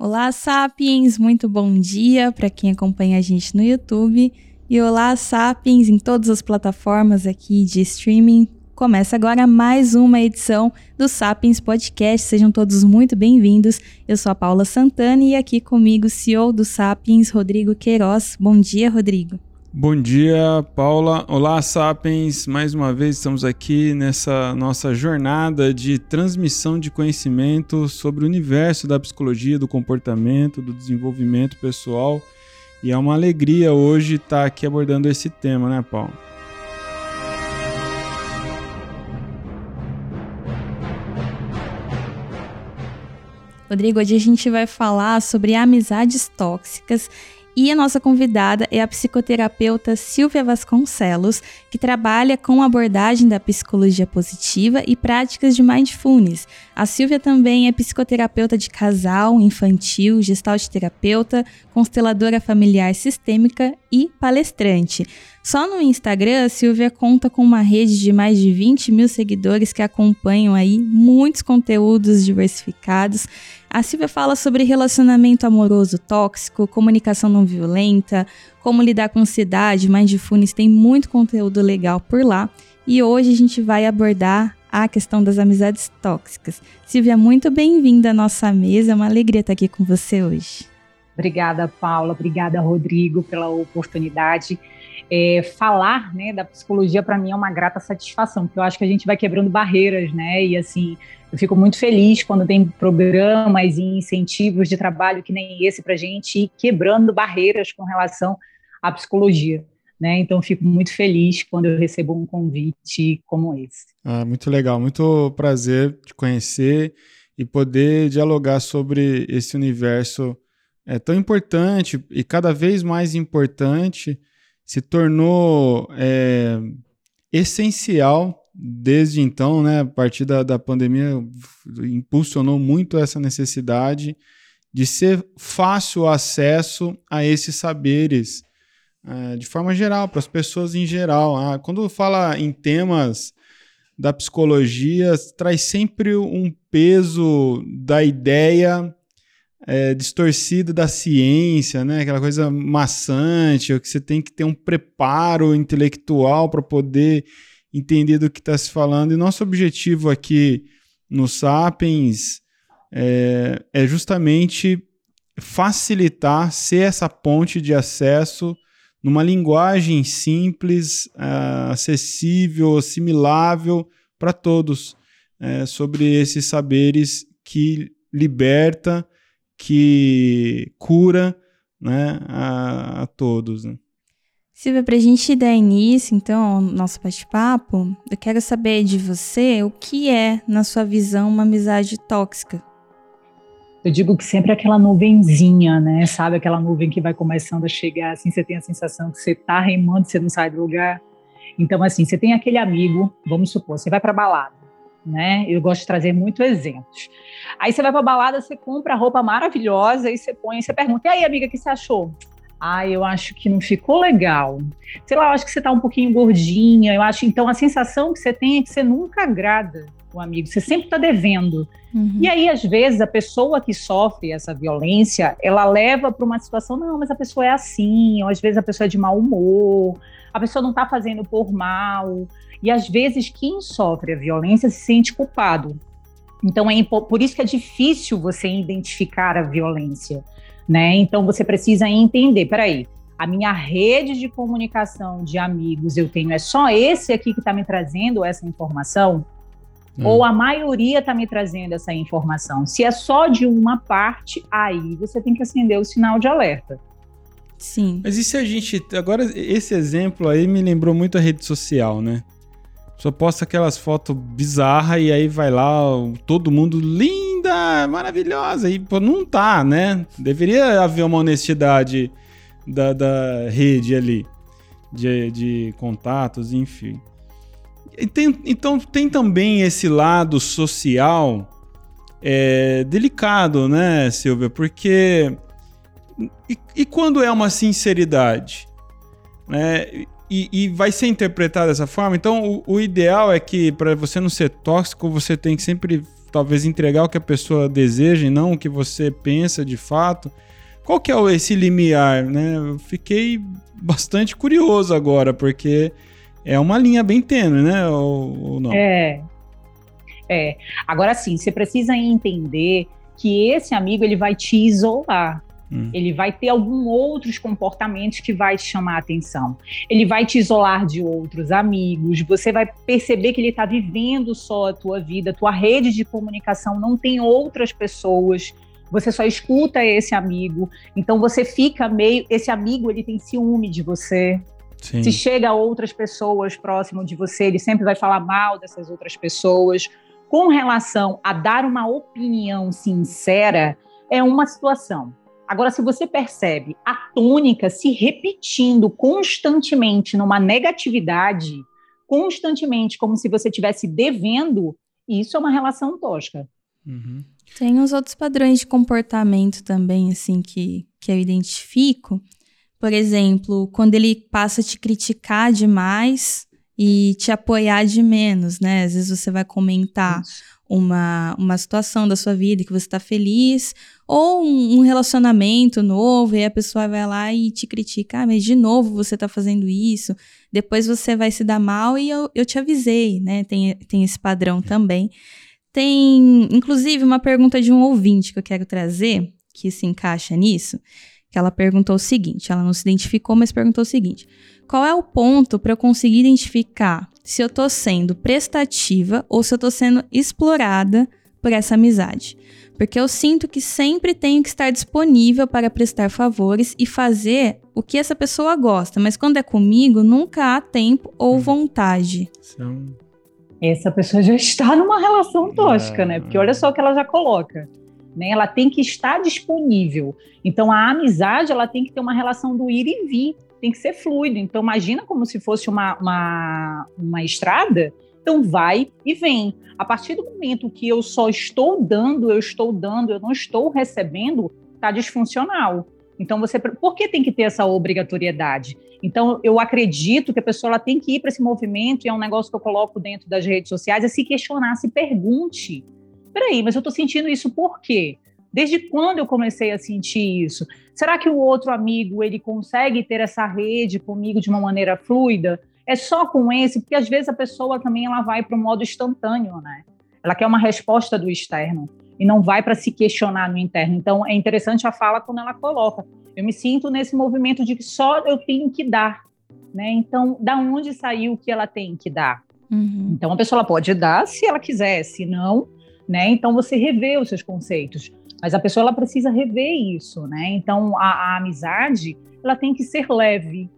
Olá, Sapiens! Muito bom dia para quem acompanha a gente no YouTube. E olá, Sapiens, em todas as plataformas aqui de streaming. Começa agora mais uma edição do Sapiens Podcast. Sejam todos muito bem-vindos. Eu sou a Paula Santana e aqui comigo o CEO do Sapiens, Rodrigo Queiroz. Bom dia, Rodrigo. Bom dia, Paula. Olá, Sapiens. Mais uma vez estamos aqui nessa nossa jornada de transmissão de conhecimento sobre o universo da psicologia, do comportamento, do desenvolvimento pessoal. E é uma alegria hoje estar aqui abordando esse tema, né, Paula? Rodrigo, hoje a gente vai falar sobre amizades tóxicas e a nossa convidada é a psicoterapeuta Silvia Vasconcelos, que trabalha com abordagem da psicologia positiva e práticas de mindfulness. A Silvia também é psicoterapeuta de casal, infantil, gestalt terapeuta, consteladora familiar sistêmica e palestrante. Só no Instagram, a Silvia conta com uma rede de mais de 20 mil seguidores que acompanham aí muitos conteúdos diversificados. A Silvia fala sobre relacionamento amoroso tóxico, comunicação não violenta, como lidar com ansiedade, mindfulness, tem muito conteúdo legal por lá. E hoje a gente vai abordar a questão das amizades tóxicas. Silvia, muito bem-vinda à nossa mesa, é uma alegria estar aqui com você hoje. Obrigada, Paula, obrigada, Rodrigo, pela oportunidade é, falar né, da psicologia para mim é uma grata satisfação, porque eu acho que a gente vai quebrando barreiras, né? E assim, eu fico muito feliz quando tem programas e incentivos de trabalho que nem esse para a gente ir quebrando barreiras com relação à psicologia. Né? Então, fico muito feliz quando eu recebo um convite como esse. Ah, muito legal, muito prazer te conhecer e poder dialogar sobre esse universo é, tão importante e cada vez mais importante se tornou é, essencial desde então, né? A partir da, da pandemia, impulsionou muito essa necessidade de ser fácil acesso a esses saberes, é, de forma geral, para as pessoas em geral. Ah, quando fala em temas da psicologia, traz sempre um peso da ideia é, distorcido da ciência, né? Aquela coisa maçante, que você tem que ter um preparo intelectual para poder entender do que está se falando. E nosso objetivo aqui no Sapiens é, é justamente facilitar, ser essa ponte de acesso numa linguagem simples, uh, acessível, assimilável para todos, é, sobre esses saberes que liberta que cura né, a, a todos. Né? Silvia, para a gente dar início, então, ao nosso bate-papo, eu quero saber de você o que é, na sua visão, uma amizade tóxica. Eu digo que sempre é aquela nuvenzinha, né? Sabe aquela nuvem que vai começando a chegar, assim, você tem a sensação que você tá remando, você não sai do lugar. Então, assim, você tem aquele amigo, vamos supor, você vai para balada, né? Eu gosto de trazer muito exemplos. Aí você vai pra balada, você compra a roupa maravilhosa e você põe, você pergunta: "E aí, amiga, o que você achou?" Ah, eu acho que não ficou legal. Sei lá, eu acho que você tá um pouquinho gordinha. Eu acho, então, a sensação que você tem é que você nunca agrada o amigo, você sempre está devendo. Uhum. E aí, às vezes, a pessoa que sofre essa violência, ela leva para uma situação, não, mas a pessoa é assim, ou às vezes a pessoa é de mau humor, a pessoa não está fazendo por mal. E às vezes quem sofre a violência se sente culpado. Então é por isso que é difícil você identificar a violência, né? Então você precisa entender, peraí, a minha rede de comunicação de amigos eu tenho é só esse aqui que está me trazendo essa informação? Hum. Ou a maioria está me trazendo essa informação? Se é só de uma parte, aí você tem que acender o sinal de alerta. Sim. Mas e se a gente. Agora, esse exemplo aí me lembrou muito a rede social, né? Só posta aquelas fotos bizarras e aí vai lá todo mundo linda, maravilhosa. E pô, não tá, né? Deveria haver uma honestidade da, da rede ali, de, de contatos, enfim. Tem, então tem também esse lado social é, delicado, né, Silvia? Porque. E, e quando é uma sinceridade? Né? E, e, vai ser interpretado dessa forma. Então, o, o ideal é que, para você não ser tóxico, você tem que sempre talvez entregar o que a pessoa deseja e não o que você pensa de fato. Qual que é esse limiar, né? Eu fiquei bastante curioso agora, porque é uma linha bem tênue, né? Ou, ou não? É. É. Agora sim, você precisa entender que esse amigo ele vai te isolar. Hum. Ele vai ter alguns outros comportamentos que vai te chamar a atenção. Ele vai te isolar de outros amigos. Você vai perceber que ele está vivendo só a tua vida. Tua rede de comunicação não tem outras pessoas. Você só escuta esse amigo. Então você fica meio. Esse amigo ele tem ciúme de você. Sim. Se chega a outras pessoas próximo de você, ele sempre vai falar mal dessas outras pessoas. Com relação a dar uma opinião sincera, é uma situação. Agora, se você percebe a tônica se repetindo constantemente numa negatividade, constantemente, como se você estivesse devendo, isso é uma relação tosca. Uhum. Tem uns outros padrões de comportamento também, assim, que, que eu identifico. Por exemplo, quando ele passa a te criticar demais e te apoiar de menos, né? Às vezes você vai comentar uma, uma situação da sua vida que você está feliz, ou um, um, relacionamento novo, e a pessoa vai lá e te critica, ah, mas de novo você está fazendo isso, depois você vai se dar mal e eu, eu te avisei, né? Tem, tem esse padrão também. Tem, inclusive, uma pergunta de um ouvinte que eu quero trazer, que se encaixa nisso, que ela perguntou o seguinte, ela não se identificou, mas perguntou o seguinte, qual é o ponto para eu conseguir identificar se eu estou sendo prestativa ou se eu estou sendo explorada por essa amizade. Porque eu sinto que sempre tenho que estar disponível para prestar favores e fazer o que essa pessoa gosta, mas quando é comigo, nunca há tempo ou hum. vontade. Essa pessoa já está numa relação tosca, né? Porque olha só o que ela já coloca. Né? Ela tem que estar disponível. Então a amizade ela tem que ter uma relação do ir e vir tem que ser fluido. Então, imagina como se fosse uma, uma, uma estrada. Então, vai e vem. A partir do momento que eu só estou dando, eu estou dando, eu não estou recebendo, está disfuncional. Então, você. Por que tem que ter essa obrigatoriedade? Então, eu acredito que a pessoa ela tem que ir para esse movimento, e é um negócio que eu coloco dentro das redes sociais, é se questionar, se pergunte. Peraí, mas eu estou sentindo isso por quê? Desde quando eu comecei a sentir isso? Será que o outro amigo ele consegue ter essa rede comigo de uma maneira fluida? É só com esse, porque às vezes a pessoa também ela vai para o modo instantâneo, né? Ela quer uma resposta do externo e não vai para se questionar no interno. Então é interessante a fala quando ela coloca: eu me sinto nesse movimento de que só eu tenho que dar, né? Então, da onde saiu o que ela tem que dar? Uhum. Então a pessoa pode dar se ela quiser, se não, né? Então você revê os seus conceitos. Mas a pessoa ela precisa rever isso, né? Então a, a amizade ela tem que ser leve,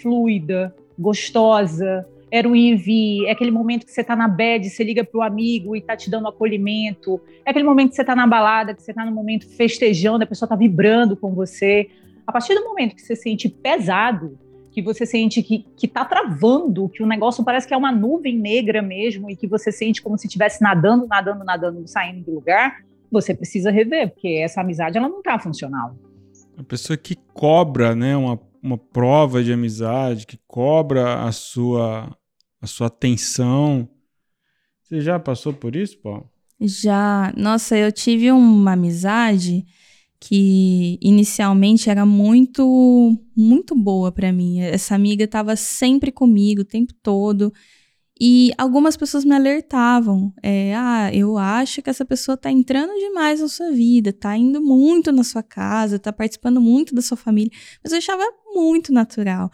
fluida, gostosa. Era o IV, é aquele momento que você está na bed, você liga para o amigo e está te dando acolhimento. É aquele momento que você está na balada, que você está no momento festejando, a pessoa está vibrando com você. A partir do momento que você sente pesado, que você sente que, que tá travando, que o negócio parece que é uma nuvem negra mesmo, e que você sente como se estivesse nadando, nadando, nadando, saindo do lugar, você precisa rever, porque essa amizade ela não está funcional. A pessoa que cobra, né, uma, uma prova de amizade, que cobra a sua a sua atenção. Você já passou por isso, Paulo? Já. Nossa, eu tive uma amizade que inicialmente era muito muito boa para mim. Essa amiga estava sempre comigo o tempo todo. E algumas pessoas me alertavam. É, ah, eu acho que essa pessoa está entrando demais na sua vida, está indo muito na sua casa, está participando muito da sua família. Mas eu achava muito natural.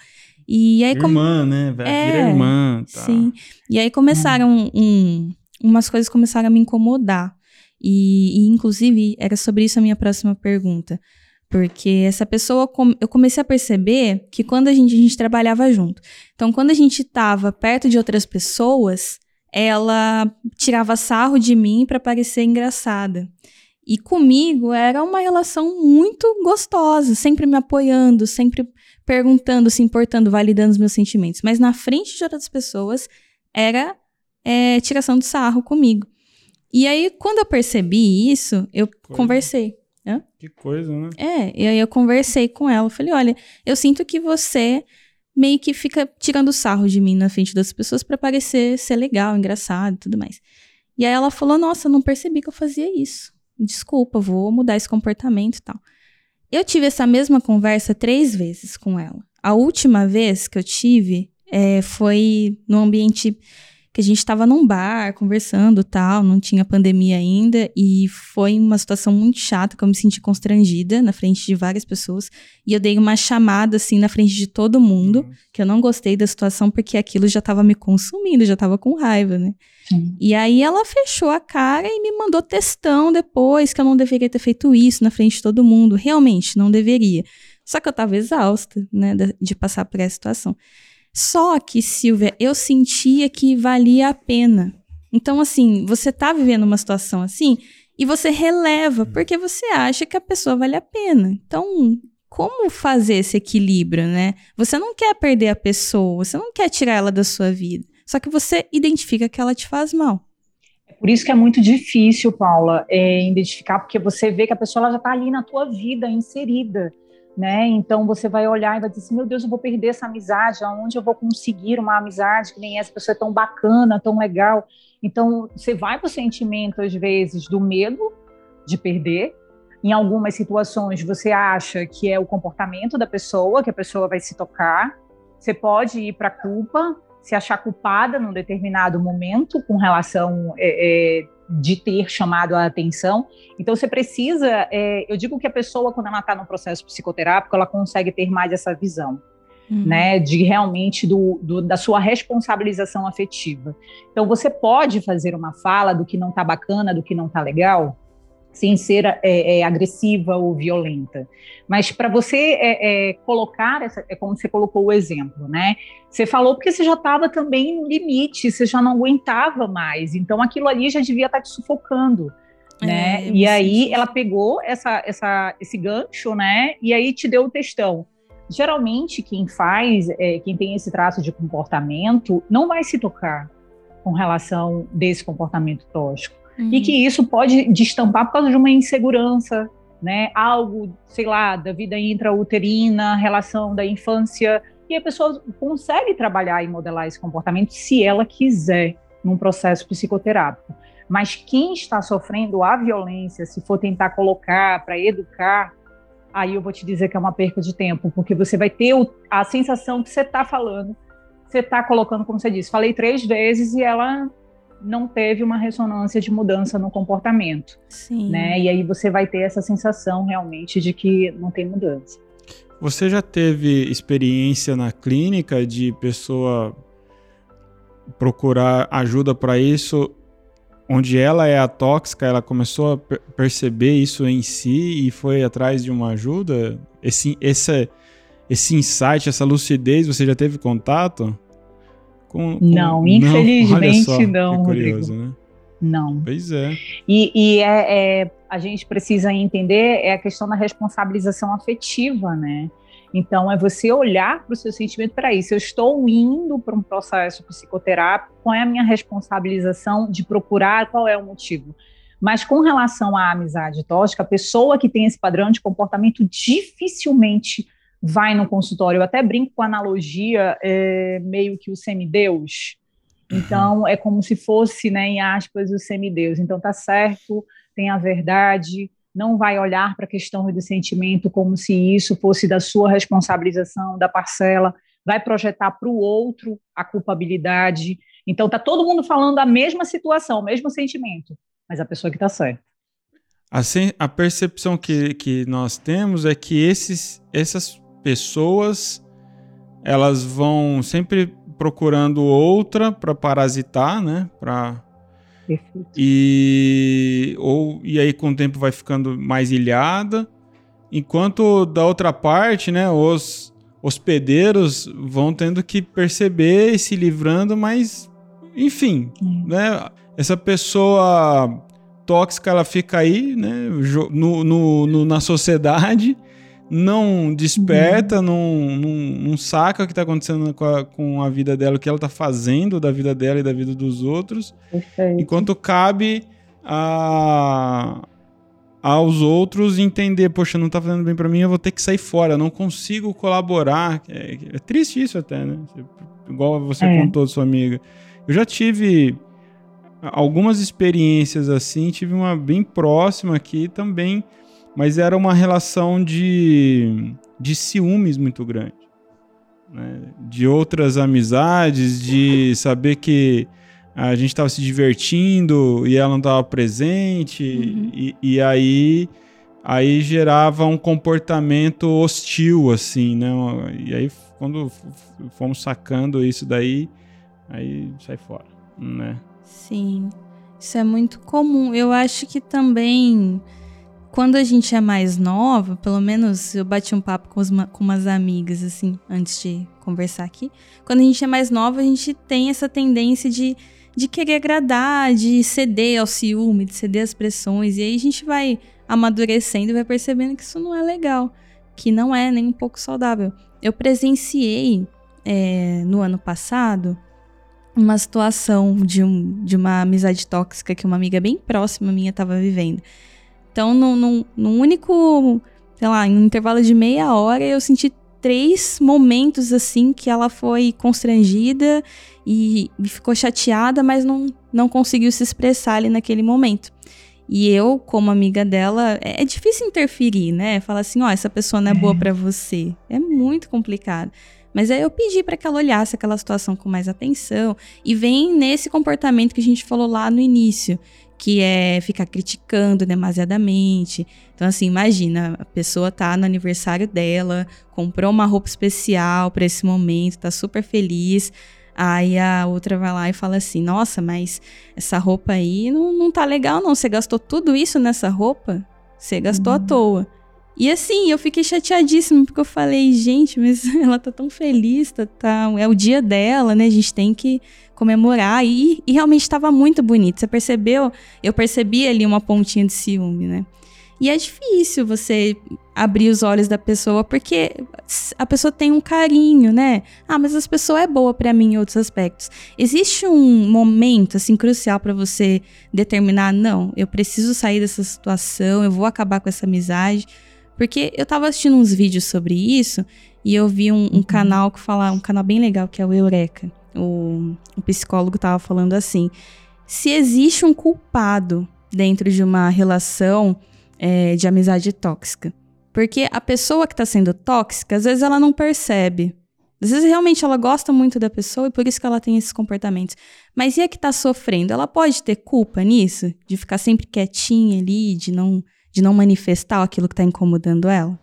E aí, irmã, né? Vai é, virar irmã. Tá. Sim. E aí começaram um, umas coisas começaram a me incomodar. E, e, inclusive, era sobre isso a minha próxima pergunta. Porque essa pessoa, eu comecei a perceber que quando a gente, a gente trabalhava junto. Então, quando a gente estava perto de outras pessoas, ela tirava sarro de mim para parecer engraçada. E comigo era uma relação muito gostosa, sempre me apoiando, sempre perguntando, se importando, validando os meus sentimentos. Mas na frente de outras pessoas era é, tiração de sarro comigo. E aí, quando eu percebi isso, eu conversei. Que coisa, né? É, e aí eu conversei com ela. Falei: olha, eu sinto que você meio que fica tirando sarro de mim na frente das pessoas para parecer ser legal, engraçado e tudo mais. E aí ela falou: Nossa, não percebi que eu fazia isso. Desculpa, vou mudar esse comportamento e tal. Eu tive essa mesma conversa três vezes com ela. A última vez que eu tive é, foi no ambiente que a gente estava num bar conversando tal, não tinha pandemia ainda, e foi uma situação muito chata, que eu me senti constrangida na frente de várias pessoas, e eu dei uma chamada assim na frente de todo mundo, uhum. que eu não gostei da situação porque aquilo já estava me consumindo, já estava com raiva, né? Sim. E aí ela fechou a cara e me mandou textão depois que eu não deveria ter feito isso na frente de todo mundo, realmente não deveria. Só que eu estava exausta, né, de passar por essa situação. Só que, Silvia, eu sentia que valia a pena. Então, assim, você tá vivendo uma situação assim e você releva porque você acha que a pessoa vale a pena. Então, como fazer esse equilíbrio, né? Você não quer perder a pessoa, você não quer tirar ela da sua vida. Só que você identifica que ela te faz mal. É por isso que é muito difícil, Paula, é, identificar, porque você vê que a pessoa já está ali na tua vida, inserida né? Então você vai olhar e vai dizer assim, meu Deus, eu vou perder essa amizade, aonde eu vou conseguir uma amizade que nem essa pessoa é tão bacana, tão legal. Então você vai para o sentimento às vezes do medo de perder. Em algumas situações você acha que é o comportamento da pessoa, que a pessoa vai se tocar. Você pode ir para a culpa, se achar culpada num determinado momento com relação é, é, de ter chamado a atenção. Então, você precisa, é, eu digo que a pessoa, quando ela está no processo psicoterápico, ela consegue ter mais essa visão. Uhum. Né, de realmente do, do, da sua responsabilização afetiva. Então, você pode fazer uma fala do que não está bacana, do que não está legal, sem ser é, é, agressiva ou violenta. Mas para você é, é, colocar, essa, é como você colocou o exemplo, né? Você falou porque você já estava também no limite, você já não aguentava mais, então aquilo ali já devia estar tá te sufocando. Né? É, e aí ela pegou essa, essa, esse gancho, né? E aí te deu o textão. Geralmente quem faz, é, quem tem esse traço de comportamento, não vai se tocar com relação desse comportamento tóxico Uhum. E que isso pode destampar por causa de uma insegurança, né? Algo, sei lá, da vida intrauterina, relação da infância. E a pessoa consegue trabalhar e modelar esse comportamento se ela quiser, num processo psicoterápico. Mas quem está sofrendo a violência, se for tentar colocar para educar, aí eu vou te dizer que é uma perca de tempo, porque você vai ter a sensação que você está falando, você está colocando, como você disse, falei três vezes e ela não teve uma ressonância de mudança no comportamento. Sim. Né? E aí você vai ter essa sensação realmente de que não tem mudança. Você já teve experiência na clínica de pessoa procurar ajuda para isso, onde ela é a tóxica, ela começou a perceber isso em si e foi atrás de uma ajuda? Esse, esse, esse insight, essa lucidez, você já teve contato? Com, com... Não, infelizmente não, não curioso, Rodrigo. Né? Não. Pois é. E, e é, é, a gente precisa entender é a questão da responsabilização afetiva, né? Então, é você olhar para o seu sentimento, para isso. Eu estou indo para um processo psicoterápico, qual é a minha responsabilização de procurar, qual é o motivo? Mas com relação à amizade tóxica, a pessoa que tem esse padrão de comportamento dificilmente vai no consultório. Eu até brinco com a analogia, é, meio que o semideus. Uhum. Então, é como se fosse, né, em aspas, o semideus. Então, tá certo, tem a verdade, não vai olhar para a questão do sentimento como se isso fosse da sua responsabilização, da parcela, vai projetar para o outro a culpabilidade. Então, tá todo mundo falando a mesma situação, o mesmo sentimento, mas a pessoa que está certa. A, a percepção que, que nós temos é que esses, essas pessoas elas vão sempre procurando outra para parasitar, né? Para e ou e aí com o tempo vai ficando mais ilhada, enquanto da outra parte, né? Os hospedeiros vão tendo que perceber e se livrando, mas enfim, hum. né? Essa pessoa tóxica ela fica aí, né? No, no, no na sociedade não desperta, uhum. não, não, não, saca o que está acontecendo com a, com a, vida dela, o que ela está fazendo da vida dela e da vida dos outros. Perfeito. Enquanto cabe a, aos outros entender, poxa, não está fazendo bem para mim, eu vou ter que sair fora, não consigo colaborar. É, é triste isso até, né? Igual você é. contou, sua amiga. Eu já tive algumas experiências assim, tive uma bem próxima aqui também, mas era uma relação de, de ciúmes muito grande. Né? De outras amizades, de saber que a gente estava se divertindo e ela não estava presente, uhum. e, e, aí, aí gerava um comportamento hostil, assim, né? E aí, quando fomos sacando isso daí, aí sai fora, né? Sim, isso é muito comum. Eu acho que também, quando a gente é mais nova, pelo menos eu bati um papo com, com umas amigas, assim, antes de conversar aqui. Quando a gente é mais nova, a gente tem essa tendência de, de querer agradar, de ceder ao ciúme, de ceder às pressões. E aí a gente vai amadurecendo e vai percebendo que isso não é legal, que não é nem um pouco saudável. Eu presenciei é, no ano passado uma situação de, um, de uma amizade tóxica que uma amiga bem próxima minha estava vivendo. Então, num, num, único, sei lá, em um intervalo de meia hora, eu senti três momentos assim que ela foi constrangida e, ficou chateada, mas não, não conseguiu se expressar ali naquele momento. E eu, como amiga dela, é, é difícil interferir, né? Falar assim, ó, oh, essa pessoa não é boa é. para você. É muito complicado. Mas aí eu pedi para que ela olhasse aquela situação com mais atenção e vem nesse comportamento que a gente falou lá no início, que é ficar criticando demasiadamente. Então assim, imagina, a pessoa tá no aniversário dela, comprou uma roupa especial para esse momento, tá super feliz. Aí a outra vai lá e fala assim: Nossa, mas essa roupa aí não, não tá legal, não. Você gastou tudo isso nessa roupa? Você gastou uhum. à toa. E assim, eu fiquei chateadíssima, porque eu falei, gente, mas ela tá tão feliz, tá, tá, é o dia dela, né? A gente tem que comemorar. E, e realmente estava muito bonito. Você percebeu? Eu percebi ali uma pontinha de ciúme, né? E é difícil você abrir os olhos da pessoa, porque a pessoa tem um carinho, né? Ah, mas essa pessoa é boa para mim em outros aspectos. Existe um momento assim crucial para você determinar, não, eu preciso sair dessa situação, eu vou acabar com essa amizade porque eu tava assistindo uns vídeos sobre isso e eu vi um, um uhum. canal que fala, um canal bem legal que é o Eureka. O, o psicólogo tava falando assim: se existe um culpado dentro de uma relação é, de amizade tóxica. Porque a pessoa que está sendo tóxica, às vezes ela não percebe. Às vezes realmente ela gosta muito da pessoa e por isso que ela tem esses comportamentos. Mas e a que está sofrendo? Ela pode ter culpa nisso? De ficar sempre quietinha ali, de não de não manifestar aquilo que está incomodando ela?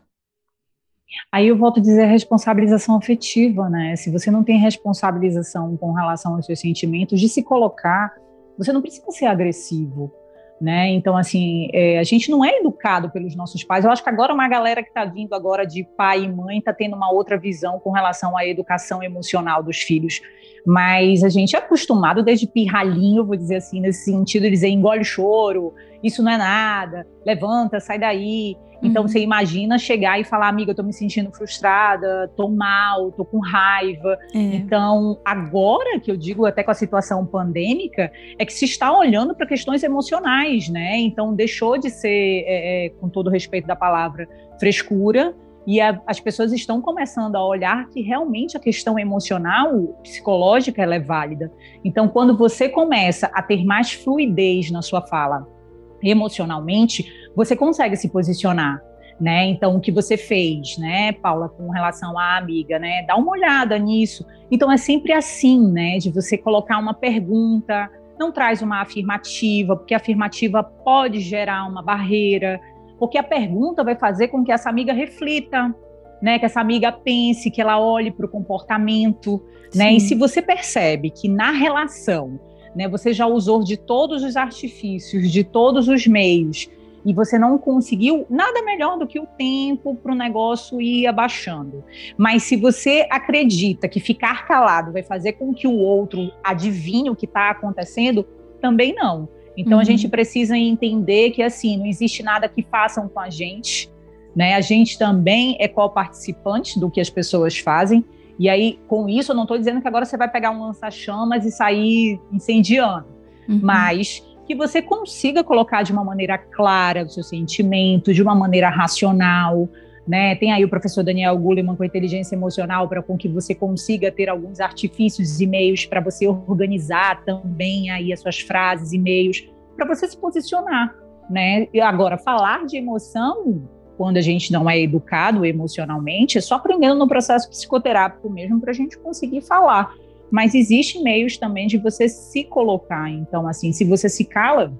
Aí eu volto a dizer responsabilização afetiva, né? Se você não tem responsabilização com relação aos seus sentimentos, de se colocar, você não precisa ser agressivo, né? Então, assim, é, a gente não é educado pelos nossos pais. Eu acho que agora uma galera que está vindo agora de pai e mãe está tendo uma outra visão com relação à educação emocional dos filhos. Mas a gente é acostumado desde pirralhinho, vou dizer assim, nesse sentido de dizer engole choro, isso não é nada, levanta, sai daí. Então uhum. você imagina chegar e falar, amiga, eu tô me sentindo frustrada, tô mal, tô com raiva. É. Então, agora que eu digo até com a situação pandêmica, é que se está olhando para questões emocionais, né? Então deixou de ser, é, é, com todo o respeito da palavra, frescura. E a, as pessoas estão começando a olhar que realmente a questão emocional, psicológica, ela é válida. Então, quando você começa a ter mais fluidez na sua fala, emocionalmente, você consegue se posicionar. Né? Então, o que você fez, né, Paula, com relação à amiga, né? Dá uma olhada nisso. Então, é sempre assim, né? De você colocar uma pergunta, não traz uma afirmativa, porque a afirmativa pode gerar uma barreira, porque a pergunta vai fazer com que essa amiga reflita, né? Que essa amiga pense, que ela olhe para o comportamento, Sim. né? E se você percebe que na relação né? Você já usou de todos os artifícios, de todos os meios, e você não conseguiu nada melhor do que o tempo para o negócio ir abaixando. Mas se você acredita que ficar calado vai fazer com que o outro adivinhe o que está acontecendo, também não. Então uhum. a gente precisa entender que assim não existe nada que façam com a gente, né? A gente também é co-participante do que as pessoas fazem. E aí, com isso, eu não estou dizendo que agora você vai pegar um lança-chamas e sair incendiando, uhum. mas que você consiga colocar de uma maneira clara o seu sentimento, de uma maneira racional, Né? Tem aí o professor Daniel Goleman com inteligência emocional para com que você consiga ter alguns artifícios e meios para você organizar também aí as suas frases e meios para você se posicionar, né? E agora falar de emoção quando a gente não é educado emocionalmente, é só aprendendo no processo psicoterápico mesmo para a gente conseguir falar. Mas existem meios também de você se colocar. Então, assim, se você se cala,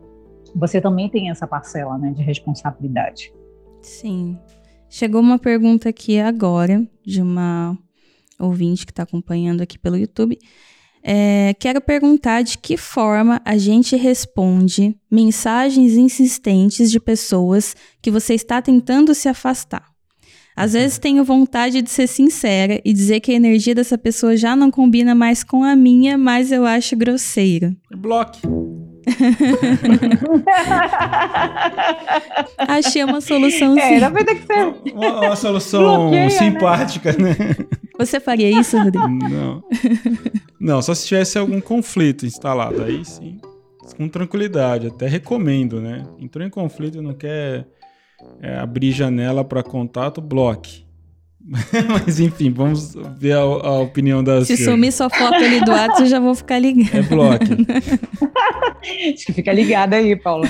você também tem essa parcela né, de responsabilidade. Sim. Chegou uma pergunta aqui agora de uma ouvinte que está acompanhando aqui pelo YouTube. É, quero perguntar de que forma a gente responde mensagens insistentes de pessoas que você está tentando se afastar. Às vezes tenho vontade de ser sincera e dizer que a energia dessa pessoa já não combina mais com a minha, mas eu acho grosseiro. Bloque. Achei uma solução é, sim. É, que ser. Uma, uma solução Bloqueia, né? simpática, né? né? Você faria isso, Rodrigo? Não. Não, só se tivesse algum conflito instalado. Aí sim, com tranquilidade. Até recomendo, né? Entrou em conflito e não quer é, abrir janela para contato, bloque. Mas enfim, vamos ver a, a opinião da Se sumir sua foto ali do WhatsApp, eu já vou ficar ligado. É bloco. Acho que fica ligada aí, Paula.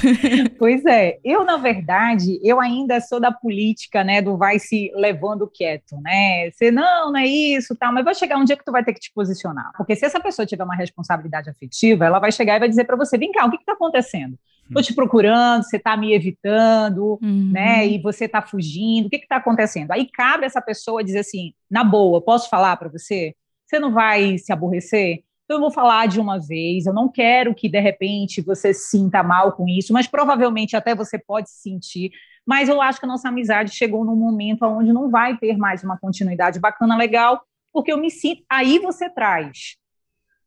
pois é, eu, na verdade, eu ainda sou da política, né, do vai se levando quieto, né? Você, não, não é isso, tal, mas vai chegar um dia que tu vai ter que te posicionar. Porque se essa pessoa tiver uma responsabilidade afetiva, ela vai chegar e vai dizer para você, vem cá, o que está acontecendo? Estou te procurando, você está me evitando, uhum. né? E você está fugindo. O que está acontecendo? Aí cabe essa pessoa dizer assim: na boa, posso falar para você? Você não vai se aborrecer? Então, eu vou falar de uma vez. Eu não quero que de repente você se sinta mal com isso, mas provavelmente até você pode se sentir. Mas eu acho que a nossa amizade chegou num momento onde não vai ter mais uma continuidade bacana, legal, porque eu me sinto. Aí você traz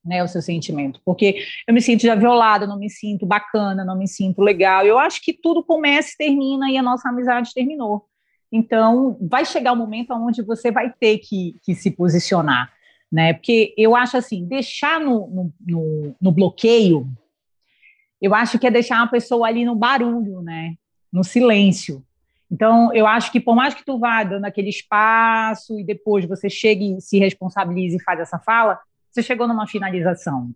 né, o seu sentimento, porque eu me sinto já violada, não me sinto bacana, não me sinto legal. Eu acho que tudo começa e termina e a nossa amizade terminou. Então, vai chegar o um momento onde você vai ter que, que, se posicionar, né? Porque eu acho assim, deixar no, no, no, no bloqueio, eu acho que é deixar a pessoa ali no barulho, né? No silêncio. Então, eu acho que por mais que tu vá dando aquele espaço e depois você chegue se responsabilize e faz essa fala, você chegou numa finalização.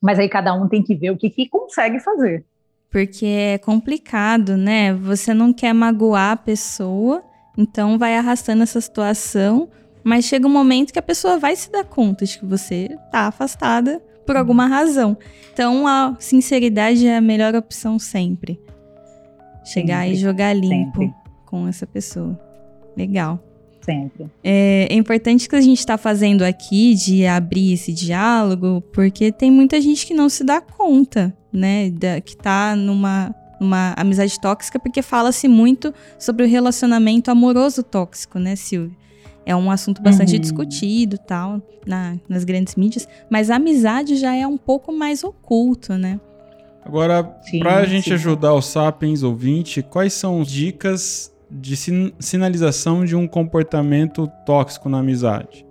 Mas aí cada um tem que ver o que, que consegue fazer. Porque é complicado, né? Você não quer magoar a pessoa, então vai arrastando essa situação, mas chega um momento que a pessoa vai se dar conta de que você tá afastada por alguma razão. Então a sinceridade é a melhor opção sempre. Chegar sempre, e jogar limpo sempre. com essa pessoa. Legal. Sempre. É, é importante que a gente está fazendo aqui de abrir esse diálogo, porque tem muita gente que não se dá conta, né? Da, que está numa, numa amizade tóxica, porque fala-se muito sobre o relacionamento amoroso tóxico, né, Silvia? É um assunto bastante uhum. discutido tal, na, nas grandes mídias, mas a amizade já é um pouco mais oculto, né? Agora, para a gente sim. ajudar os sapiens ouvinte, quais são as dicas de sin sinalização de um comportamento tóxico na amizade?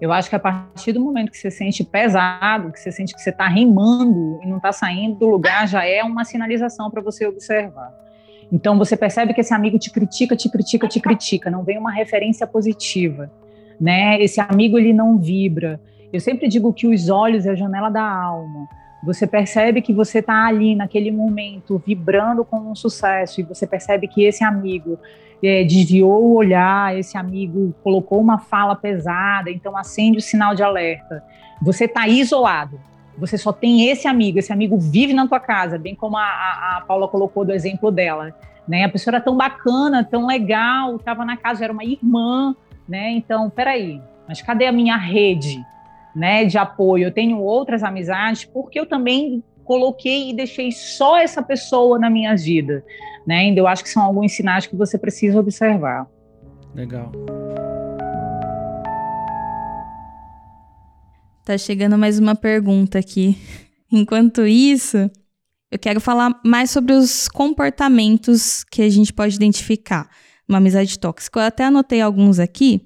Eu acho que a partir do momento que você sente pesado, que você sente que você está rimando e não está saindo do lugar, já é uma sinalização para você observar. Então você percebe que esse amigo te critica, te critica, te critica, não vem uma referência positiva, né? Esse amigo ele não vibra. Eu sempre digo que os olhos é a janela da alma. Você percebe que você está ali naquele momento vibrando com um sucesso e você percebe que esse amigo é, desviou o olhar, esse amigo colocou uma fala pesada, então acende o sinal de alerta. Você está isolado. Você só tem esse amigo, esse amigo vive na tua casa, bem como a, a, Paula colocou do exemplo dela. Né? A pessoa era tão bacana, tão legal, estava na casa, era uma irmã, né? Então, peraí, mas cadê a minha rede? Né, de apoio, eu tenho outras amizades, porque eu também coloquei e deixei só essa pessoa na minha vida, né? Então, eu acho que são alguns sinais que você precisa observar. Legal. Tá chegando mais uma pergunta aqui. Enquanto isso, eu quero falar mais sobre os comportamentos que a gente pode identificar. uma amizade tóxica. Eu até anotei alguns aqui,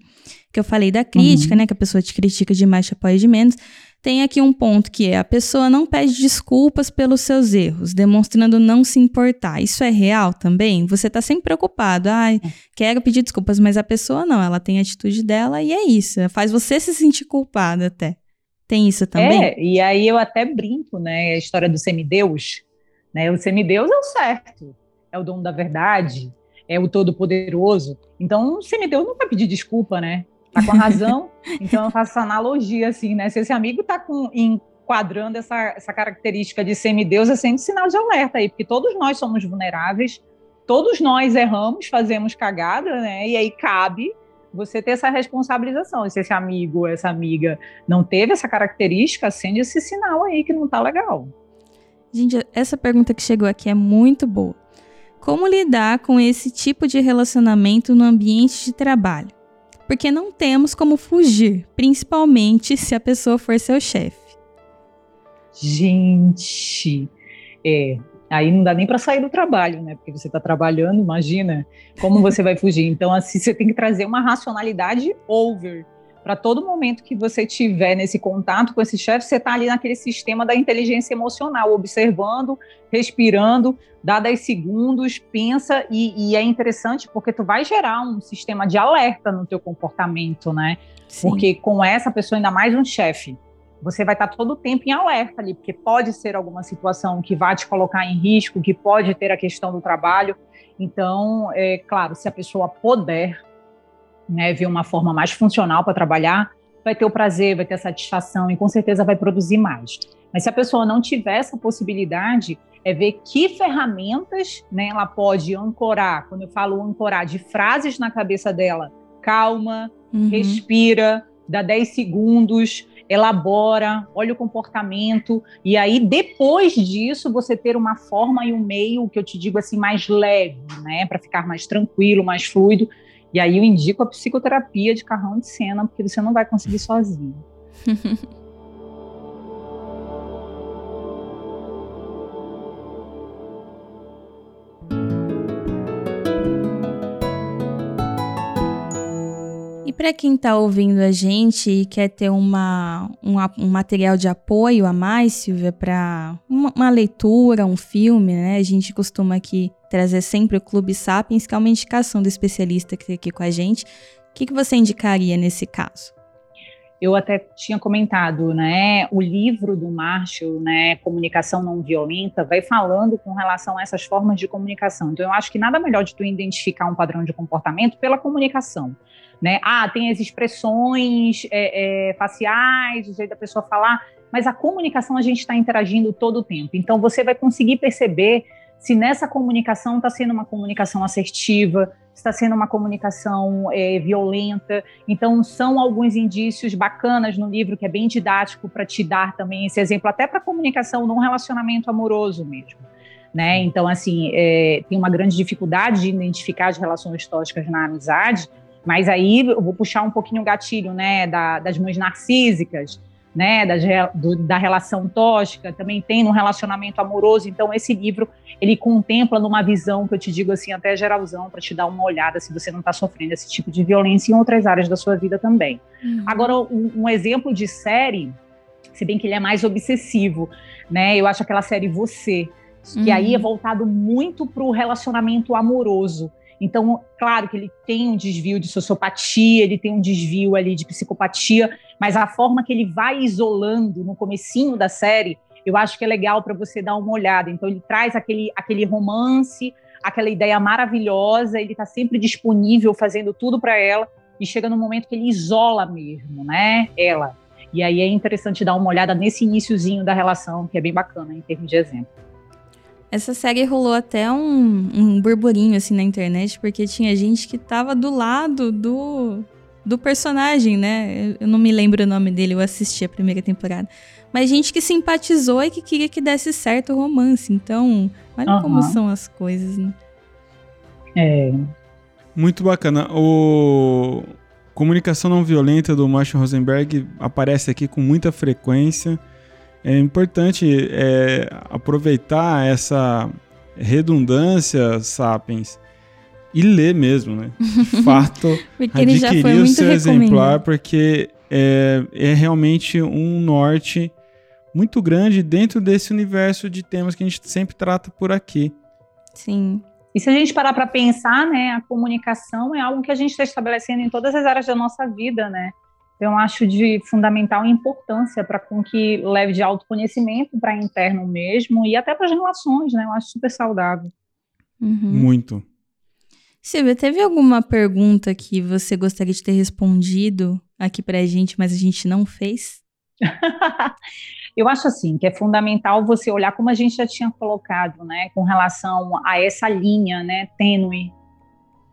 que eu falei da crítica, uhum. né? Que a pessoa te critica demais, te apoia de menos. Tem aqui um ponto que é a pessoa não pede desculpas pelos seus erros, demonstrando não se importar. Isso é real também? Você está sempre preocupado. Ai, quero pedir desculpas, mas a pessoa não, ela tem a atitude dela e é isso. Faz você se sentir culpada até. Tem isso também? É, e aí eu até brinco, né? A história do semideus. Né? O semideus é o certo, é o dono da verdade, é o todo-poderoso. Então, o semideus não vai pedir desculpa, né? Tá com a razão. então, eu faço essa analogia, assim, né? Se esse amigo tá com, enquadrando essa, essa característica de semideus, é sempre sinal de alerta aí, porque todos nós somos vulneráveis, todos nós erramos, fazemos cagada, né? E aí cabe você ter essa responsabilização. E se esse amigo, essa amiga não teve essa característica, acende esse sinal aí que não tá legal. Gente, essa pergunta que chegou aqui é muito boa. Como lidar com esse tipo de relacionamento no ambiente de trabalho? Porque não temos como fugir, principalmente se a pessoa for seu chefe. Gente, é, Aí não dá nem para sair do trabalho, né? Porque você está trabalhando, imagina como você vai fugir. Então, assim, você tem que trazer uma racionalidade over para todo momento que você tiver nesse contato com esse chefe, você está ali naquele sistema da inteligência emocional, observando, respirando, dá 10 segundos, pensa, e, e, é interessante porque tu vai gerar um sistema de alerta no teu comportamento, né? Sim. Porque com essa pessoa, ainda mais um chefe, você vai estar todo o tempo em alerta ali, porque pode ser alguma situação que vai te colocar em risco, que pode ter a questão do trabalho. Então, é claro, se a pessoa puder né, ver uma forma mais funcional para trabalhar, vai ter o prazer, vai ter a satisfação e com certeza vai produzir mais. Mas se a pessoa não tiver essa possibilidade, é ver que ferramentas né, ela pode ancorar. Quando eu falo ancorar, de frases na cabeça dela, calma, uhum. respira, dá 10 segundos, elabora, olha o comportamento, e aí depois disso você ter uma forma e um meio que eu te digo assim mais leve, né, para ficar mais tranquilo, mais fluido. E aí eu indico a psicoterapia de carrão de cena, porque você não vai conseguir sozinho. para quem está ouvindo a gente e quer ter uma, um, um material de apoio a mais, Silvia, para uma, uma, leitura, um filme, né? A gente costuma aqui trazer sempre o Clube Sapiens, que é uma indicação do especialista que está aqui com a gente. O que, que você indicaria nesse caso? eu até tinha comentado, né, o livro do Marshall, né, Comunicação Não Violenta, vai falando com relação a essas formas de comunicação. Então, eu acho que nada melhor de tu identificar um padrão de comportamento pela comunicação né? Ah, tem as expressões é, é, faciais, o jeito da pessoa falar, mas a comunicação a gente está interagindo todo o tempo. Então você vai conseguir perceber se nessa comunicação está sendo uma comunicação assertiva, está sendo uma comunicação é, violenta. Então, são alguns indícios bacanas no livro, que é bem didático para te dar também esse exemplo, até para comunicação num relacionamento amoroso mesmo. Né? Então, assim, é, tem uma grande dificuldade de identificar as relações tóxicas na amizade, mas aí eu vou puxar um pouquinho o gatilho, né, da, das mães narcísicas, né, da, do, da relação tóxica, também tem no relacionamento amoroso. Então, esse livro, ele contempla numa visão que eu te digo assim, até geralzão, para te dar uma olhada se você não está sofrendo esse tipo de violência em outras áreas da sua vida também. Uhum. Agora, um, um, exemplo de série, se bem que ele é mais obsessivo, né, eu acho aquela série Você, que uhum. aí é voltado muito para o relacionamento amoroso. Então, claro que ele tem um desvio de sociopatia, ele tem um desvio ali de psicopatia, mas a forma que ele vai isolando no comecinho da série, eu acho que é legal para você dar uma olhada. Então, ele traz aquele, aquele romance, aquela ideia maravilhosa, ele está sempre disponível, fazendo tudo para ela, e chega no momento que ele isola mesmo, né, ela. E aí é interessante dar uma olhada nesse iníciozinho da relação, que é bem bacana em termos de exemplo. Essa série rolou até um, um burburinho assim na internet, porque tinha gente que tava do lado do, do personagem, né? Eu não me lembro o nome dele, eu assisti a primeira temporada. Mas gente que simpatizou e que queria que desse certo o romance. Então, olha uhum. como são as coisas, né? É. Muito bacana. O Comunicação Não Violenta do Marshall Rosenberg aparece aqui com muita frequência é importante é, aproveitar essa redundância, Sapiens, e ler mesmo, né? De fato, adquirir o seu exemplar, porque é, é realmente um norte muito grande dentro desse universo de temas que a gente sempre trata por aqui. Sim. E se a gente parar para pensar, né, a comunicação é algo que a gente está estabelecendo em todas as áreas da nossa vida, né? Então, eu acho de fundamental importância para com que leve de autoconhecimento para interno mesmo e até para as relações, né? Eu acho super saudável. Uhum. Muito. Silvia, teve alguma pergunta que você gostaria de ter respondido aqui para a gente, mas a gente não fez? Eu acho assim que é fundamental você olhar como a gente já tinha colocado, né, com relação a essa linha, né, tênue,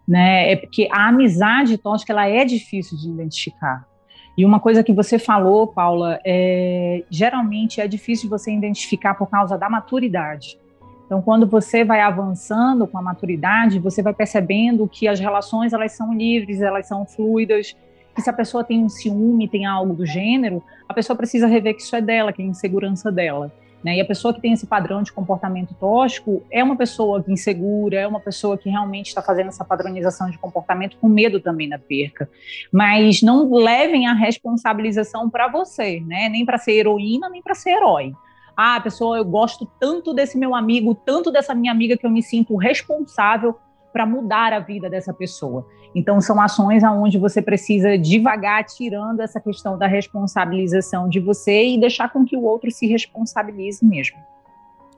né, é porque a amizade tóxica ela é difícil de identificar. E uma coisa que você falou, Paula, é, geralmente é difícil você identificar por causa da maturidade. Então, quando você vai avançando com a maturidade, você vai percebendo que as relações elas são livres, elas são fluidas, que se a pessoa tem um ciúme, tem algo do gênero, a pessoa precisa rever que isso é dela, que é a insegurança dela. Né? E a pessoa que tem esse padrão de comportamento tóxico é uma pessoa insegura, é uma pessoa que realmente está fazendo essa padronização de comportamento com medo também da perca. Mas não levem a responsabilização para você, né? nem para ser heroína, nem para ser herói. Ah, pessoa, eu gosto tanto desse meu amigo, tanto dessa minha amiga que eu me sinto responsável para mudar a vida dessa pessoa. Então, são ações aonde você precisa devagar tirando essa questão da responsabilização de você e deixar com que o outro se responsabilize mesmo.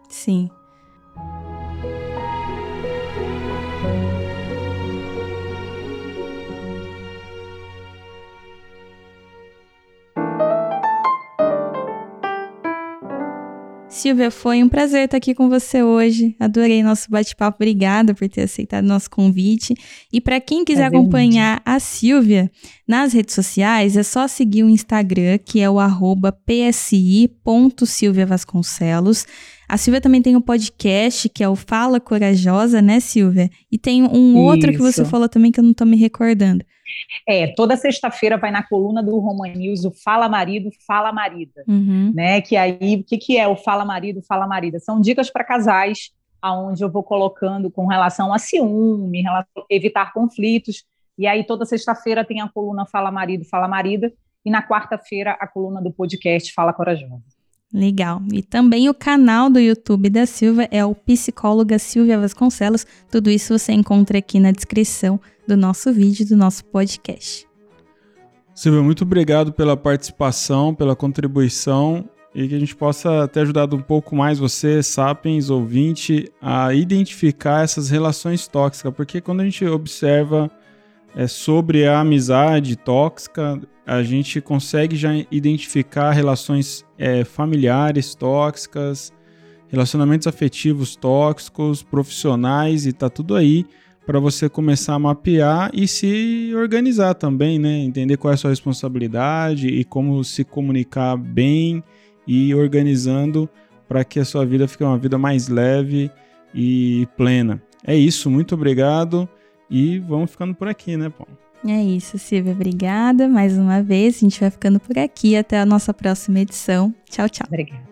Sim. Silvia, foi um prazer estar aqui com você hoje. Adorei nosso bate-papo. Obrigada por ter aceitado nosso convite. E para quem quiser é acompanhar a Silvia nas redes sociais, é só seguir o Instagram, que é o psi.silviavasconcelos. A Silvia também tem um podcast, que é o Fala Corajosa, né, Silvia? E tem um outro que você falou também que eu não estou me recordando. É, toda sexta-feira vai na coluna do Roman News o Fala Marido, Fala Marida, uhum. né? Que aí, o que, que é o Fala Marido, Fala Marida? São dicas para casais, aonde eu vou colocando com relação a ciúme, relação, evitar conflitos. E aí toda sexta-feira tem a coluna Fala Marido, Fala Marida, e na quarta-feira a coluna do podcast Fala Corajosa. Legal. E também o canal do YouTube da Silvia é o Psicóloga Silvia Vasconcelos. Tudo isso você encontra aqui na descrição do nosso vídeo, do nosso podcast. Silvia, muito obrigado pela participação, pela contribuição e que a gente possa ter ajudado um pouco mais você, Sapiens, ouvinte, a identificar essas relações tóxicas, porque quando a gente observa é, sobre a amizade tóxica, a gente consegue já identificar relações é, familiares tóxicas, relacionamentos afetivos tóxicos, profissionais e tá tudo aí para você começar a mapear e se organizar também, né? Entender qual é a sua responsabilidade e como se comunicar bem e organizando para que a sua vida fique uma vida mais leve e plena. É isso, muito obrigado e vamos ficando por aqui, né, Paulo? É isso, Silvia. Obrigada mais uma vez. A gente vai ficando por aqui. Até a nossa próxima edição. Tchau, tchau. Obrigada.